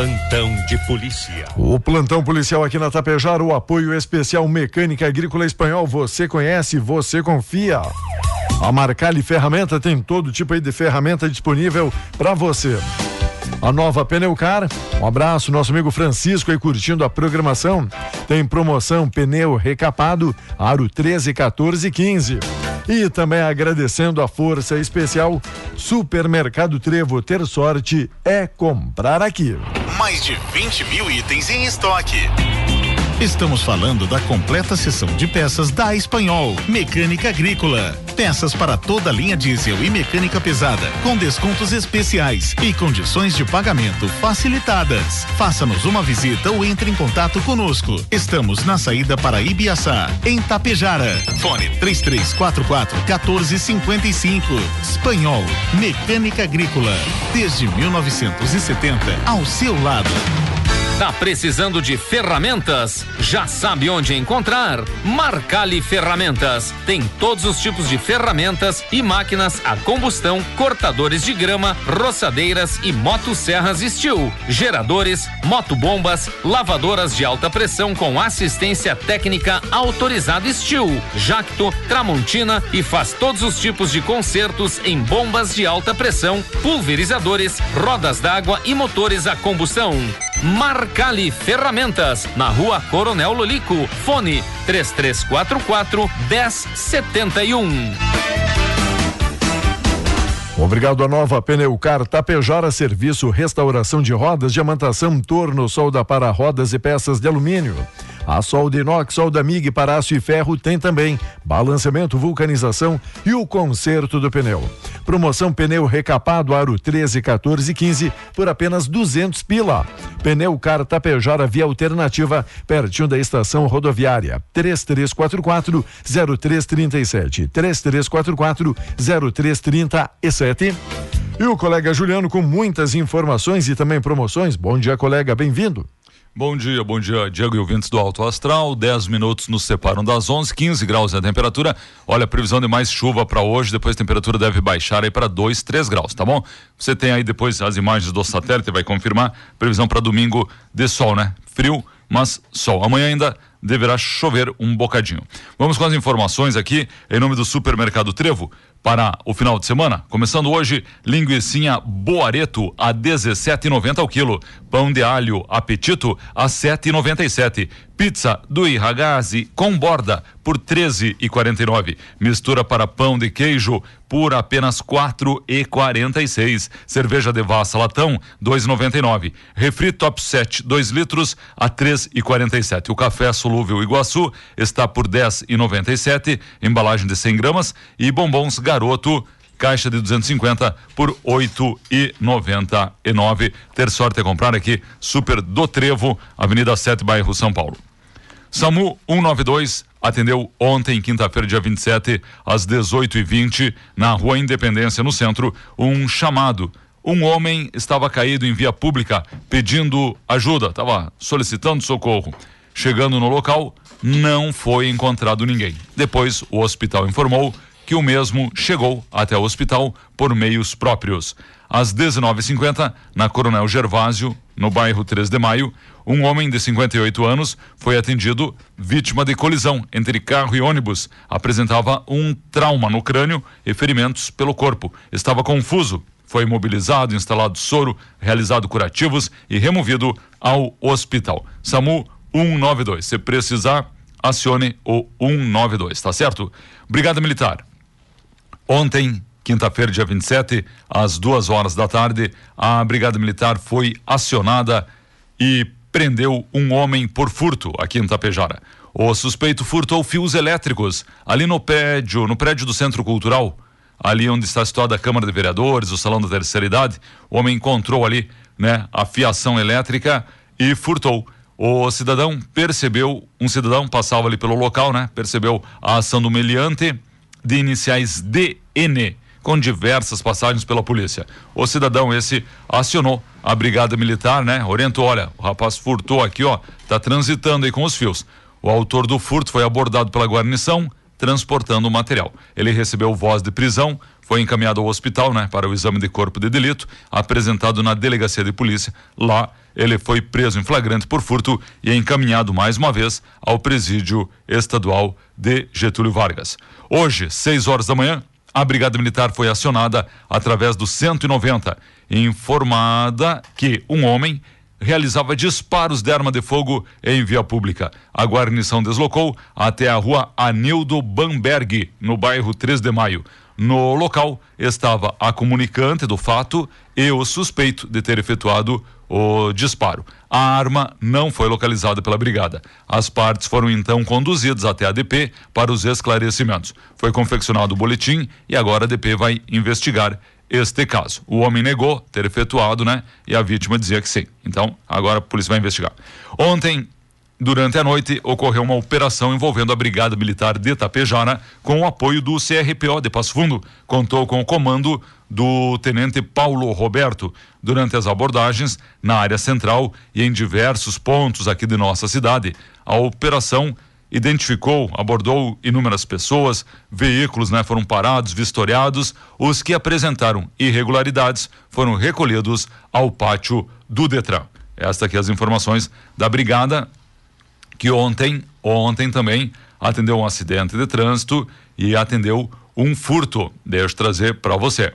Plantão de polícia. O plantão policial aqui na Tapejara, o apoio especial Mecânica Agrícola Espanhol. Você conhece, você confia. A Marcali Ferramenta tem todo tipo de ferramenta disponível para você. A nova Pneucar, um abraço, nosso amigo Francisco aí curtindo a programação. Tem promoção pneu recapado, aro 13, 14 15. E também agradecendo a força especial Supermercado Trevo. Ter sorte é comprar aqui. Mais de 20 mil itens em estoque. Estamos falando da completa seção de peças da Espanhol, Mecânica Agrícola. Peças para toda a linha diesel e mecânica pesada, com descontos especiais e condições de pagamento facilitadas. Faça-nos uma visita ou entre em contato conosco. Estamos na saída para Ibiaçá, em Tapejara. Fone 3344 1455. Espanhol, Mecânica Agrícola. Desde 1970, ao seu lado. Tá precisando de ferramentas? Já sabe onde encontrar? Marcali Ferramentas. Tem todos os tipos de ferramentas e máquinas a combustão, cortadores de grama, roçadeiras e motosserras Steel, geradores, motobombas, lavadoras de alta pressão com assistência técnica autorizada Steel, Jacto, Tramontina e faz todos os tipos de consertos em bombas de alta pressão, pulverizadores, rodas d'água e motores a combustão. Marcali Ferramentas, na rua Coronel Lolico. Fone 3344 1071. Obrigado a nova Pneucar Tapejara Serviço Restauração de Rodas, diamantação, torno, solda para rodas e peças de alumínio. A solda inox, solda MIG para aço e ferro tem também balanceamento, vulcanização e o conserto do pneu. Promoção pneu recapado aro 13, 14 e 15 por apenas 200 pila. Pneu Car Tapejara via alternativa pertinho da estação rodoviária 3344 0337 3344 0337 e o colega Juliano com muitas informações e também promoções. Bom dia, colega, bem-vindo. Bom dia, bom dia, Diego e ouvintes do Alto Astral. 10 minutos nos separam das 11, 15 graus a temperatura. Olha, previsão de mais chuva para hoje, depois a temperatura deve baixar aí para 2, 3 graus, tá bom? Você tem aí depois as imagens do satélite, vai confirmar. Previsão para domingo de sol, né? Frio, mas sol. Amanhã ainda deverá chover um bocadinho. Vamos com as informações aqui em nome do Supermercado Trevo para o final de semana. Começando hoje, linguiçinha Boareto a 17,90 ao quilo, pão de alho Apetito a 7,97, pizza do Irragazzi com borda por 13,49, mistura para pão de queijo por apenas 4,46, cerveja de Vassa latão 2,99, refri Top 7 2 litros a 3,47. O café solúvel Iguaçu está por 10,97, embalagem de 100 gramas e bombons Garoto caixa de 250 por 8,99. Ter sorte é comprar aqui, Super do Trevo, Avenida 7, bairro São Paulo. SAMU 192 atendeu ontem, quinta-feira, dia 27, às 18h20, na Rua Independência, no centro, um chamado. Um homem estava caído em via pública pedindo ajuda, estava solicitando socorro. Chegando no local, não foi encontrado ninguém. Depois, o hospital informou que o mesmo chegou até o hospital por meios próprios. Às 19h50, na Coronel Gervásio, no bairro 3 de Maio, um homem de 58 anos foi atendido vítima de colisão entre carro e ônibus. Apresentava um trauma no crânio e ferimentos pelo corpo. Estava confuso. Foi imobilizado, instalado soro, realizado curativos e removido ao hospital. SAMU 192. Se precisar, acione o 192, tá certo? Brigada Militar. Ontem, quinta-feira, dia 27, às duas horas da tarde, a Brigada Militar foi acionada e prendeu um homem por furto aqui em Tapejara. O suspeito furtou fios elétricos ali no prédio, no prédio do Centro Cultural, ali onde está situada a Câmara de Vereadores, o Salão da Terceira Idade. O homem encontrou ali, né, a fiação elétrica e furtou. O cidadão percebeu, um cidadão passava ali pelo local, né? Percebeu a ação do meliante de iniciais DN, com diversas passagens pela polícia. O cidadão esse acionou a brigada militar, né? Orientou, olha, o rapaz furtou aqui, ó, tá transitando aí com os fios. O autor do furto foi abordado pela guarnição, transportando o material. Ele recebeu voz de prisão, foi encaminhado ao hospital, né, para o exame de corpo de delito, apresentado na delegacia de polícia lá ele foi preso em flagrante por furto e encaminhado mais uma vez ao presídio estadual de Getúlio Vargas. Hoje, 6 horas da manhã, a Brigada Militar foi acionada através do 190, informada que um homem realizava disparos de arma de fogo em via pública. A guarnição deslocou até a rua Anildo Bamberg, no bairro 3 de Maio. No local estava a comunicante do fato e o suspeito de ter efetuado o disparo. A arma não foi localizada pela brigada. As partes foram então conduzidas até a DP para os esclarecimentos. Foi confeccionado o boletim e agora a DP vai investigar este caso. O homem negou ter efetuado, né? E a vítima dizia que sim. Então, agora a polícia vai investigar. Ontem, durante a noite, ocorreu uma operação envolvendo a Brigada Militar de Tapejara com o apoio do CRPO de Passo Fundo. Contou com o comando do tenente Paulo Roberto durante as abordagens na área central e em diversos pontos aqui de nossa cidade. A operação identificou, abordou inúmeras pessoas, veículos né, foram parados, vistoriados. Os que apresentaram irregularidades foram recolhidos ao pátio do Detran. Estas aqui as informações da brigada que ontem, ontem também atendeu um acidente de trânsito e atendeu um furto. Deixa eu trazer para você.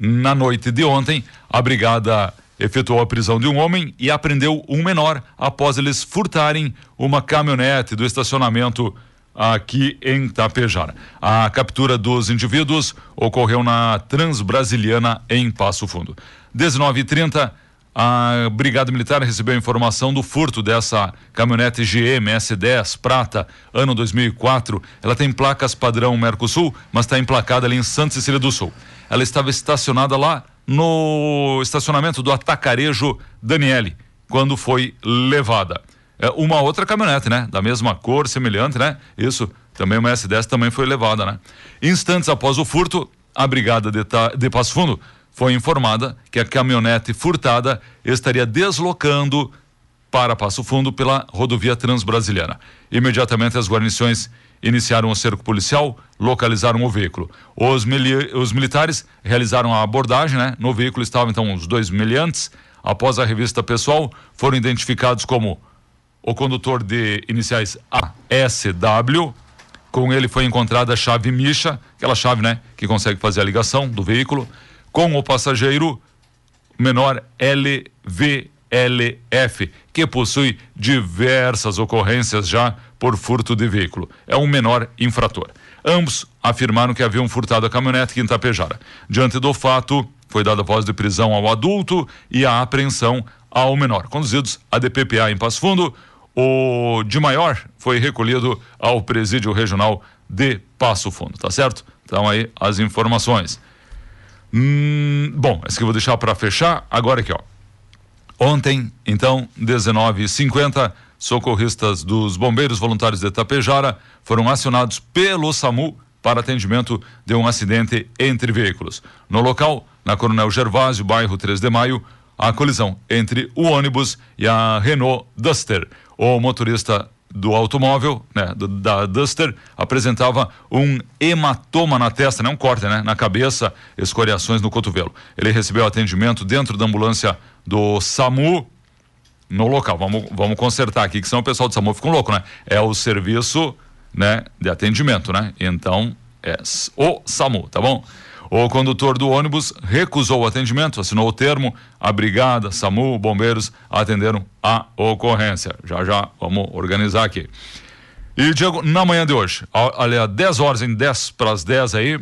Na noite de ontem, a brigada efetuou a prisão de um homem e apreendeu um menor após eles furtarem uma caminhonete do estacionamento aqui em Tapejara. A captura dos indivíduos ocorreu na Transbrasiliana em Passo Fundo. 19h30, a Brigada Militar recebeu informação do furto dessa caminhonete GM S10 prata, ano 2004. Ela tem placas padrão Mercosul, mas está emplacada ali em Santa Cecília do Sul. Ela estava estacionada lá no estacionamento do Atacarejo Daniele, quando foi levada. É, uma outra caminhonete, né? Da mesma cor, semelhante, né? Isso, também uma S10 também foi levada, né? Instantes após o furto, a brigada de, de Passo Fundo foi informada que a caminhonete furtada estaria deslocando para Passo Fundo pela rodovia Transbrasiliana. Imediatamente as guarnições iniciaram o cerco policial, localizaram o veículo. Os, mili os militares realizaram a abordagem, né? No veículo estavam então os dois meliantes. Após a revista pessoal, foram identificados como o condutor de iniciais ASW. Com ele foi encontrada a chave Misha, aquela chave, né, que consegue fazer a ligação do veículo, com o passageiro menor LVLF, que possui diversas ocorrências já por furto de veículo. É um menor infrator. Ambos afirmaram que haviam furtado a caminhonete em Tapejara. Diante do fato, foi dada voz de prisão ao adulto e a apreensão ao menor. Conduzidos a DPPA em Passo Fundo, o de maior foi recolhido ao presídio regional de Passo Fundo, tá certo? Então aí as informações. Hum, bom, esse que eu vou deixar para fechar. Agora aqui, ó. Ontem, então, 19h50, socorristas dos Bombeiros Voluntários de Tapejara foram acionados pelo SAMU para atendimento de um acidente entre veículos. No local, na Coronel Gervásio, bairro 3 de Maio, a colisão entre o ônibus e a Renault Duster. O motorista do automóvel, né, da Duster, apresentava um hematoma na testa, né, um corte, né, na cabeça, escoriações no cotovelo. Ele recebeu atendimento dentro da ambulância do SAMU no local. Vamos, vamos consertar aqui, que senão o pessoal do SAMU fica um louco, né? É o serviço, né, de atendimento, né? Então, é o SAMU, tá bom? O condutor do ônibus recusou o atendimento, assinou o termo, a brigada, SAMU, bombeiros atenderam a ocorrência. Já já vamos organizar aqui. E Diego, na manhã de hoje, aliás, 10 horas em 10 para as 10 aí,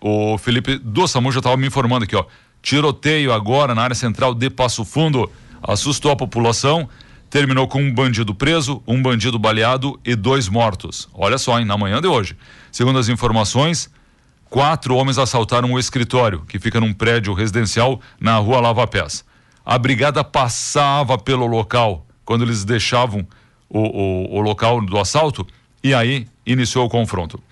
o Felipe do SAMU já estava me informando aqui, ó. Tiroteio agora na área central de Passo Fundo assustou a população, terminou com um bandido preso, um bandido baleado e dois mortos. Olha só, hein, na manhã de hoje. Segundo as informações, quatro homens assaltaram o escritório, que fica num prédio residencial na rua Lava Pés. A brigada passava pelo local quando eles deixavam o, o, o local do assalto e aí iniciou o confronto.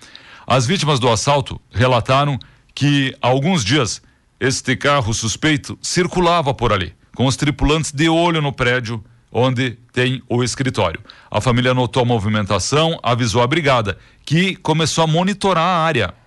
As vítimas do assalto relataram que há alguns dias este carro suspeito circulava por ali com os tripulantes de olho no prédio onde tem o escritório. A família notou a movimentação, avisou a brigada, que começou a monitorar a área.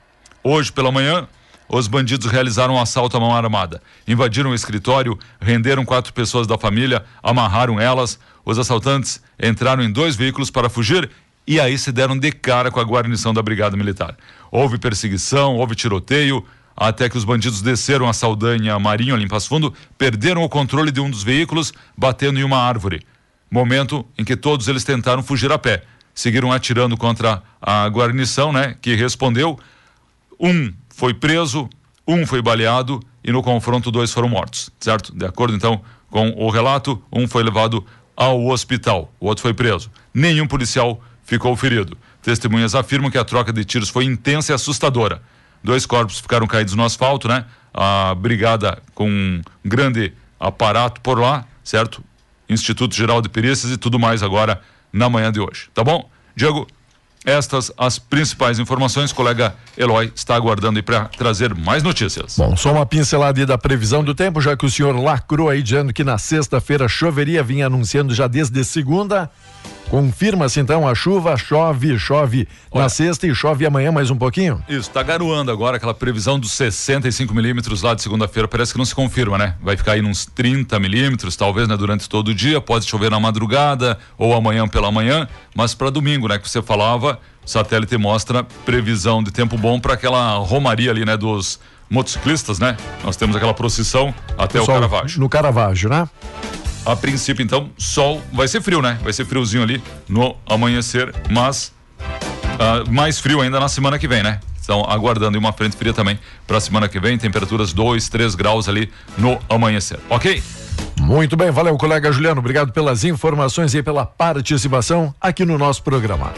Hoje pela manhã, os bandidos realizaram um assalto à mão armada. Invadiram o escritório, renderam quatro pessoas da família, amarraram elas. Os assaltantes entraram em dois veículos para fugir e aí se deram de cara com a guarnição da Brigada Militar. Houve perseguição, houve tiroteio, até que os bandidos desceram a Saldanha Marinho, ali em Passo Fundo, perderam o controle de um dos veículos, batendo em uma árvore. Momento em que todos eles tentaram fugir a pé. Seguiram atirando contra a guarnição, né, que respondeu. Um foi preso, um foi baleado e no confronto dois foram mortos, certo? De acordo então com o relato, um foi levado ao hospital, o outro foi preso. Nenhum policial ficou ferido. Testemunhas afirmam que a troca de tiros foi intensa e assustadora. Dois corpos ficaram caídos no asfalto, né? A brigada com um grande aparato por lá, certo? Instituto Geral de Perícias e tudo mais agora na manhã de hoje. Tá bom? Diego, estas as principais informações. O colega Eloy está aguardando para trazer mais notícias. Bom, só uma pincelada da previsão do tempo, já que o senhor lacrou aí dizendo que na sexta-feira choveria, vinha anunciando já desde segunda. Confirma-se então a chuva, chove, chove Olha, na sexta e chove amanhã mais um pouquinho? Isso, está garoando agora aquela previsão dos 65 milímetros lá de segunda-feira, parece que não se confirma, né? Vai ficar aí uns 30 milímetros, talvez, né? Durante todo o dia, pode chover na madrugada ou amanhã pela manhã, mas para domingo, né? Que você falava, o satélite mostra previsão de tempo bom para aquela romaria ali, né? Dos motociclistas, né? Nós temos aquela procissão até Pessoal, o Caravaggio. No Caravaggio, né? A princípio, então, sol vai ser frio, né? Vai ser friozinho ali no amanhecer, mas uh, mais frio ainda na semana que vem, né? Estão aguardando uma frente fria também para a semana que vem, temperaturas 2, 3 graus ali no amanhecer, ok? Muito bem, valeu, colega Juliano. Obrigado pelas informações e pela participação aqui no nosso programa.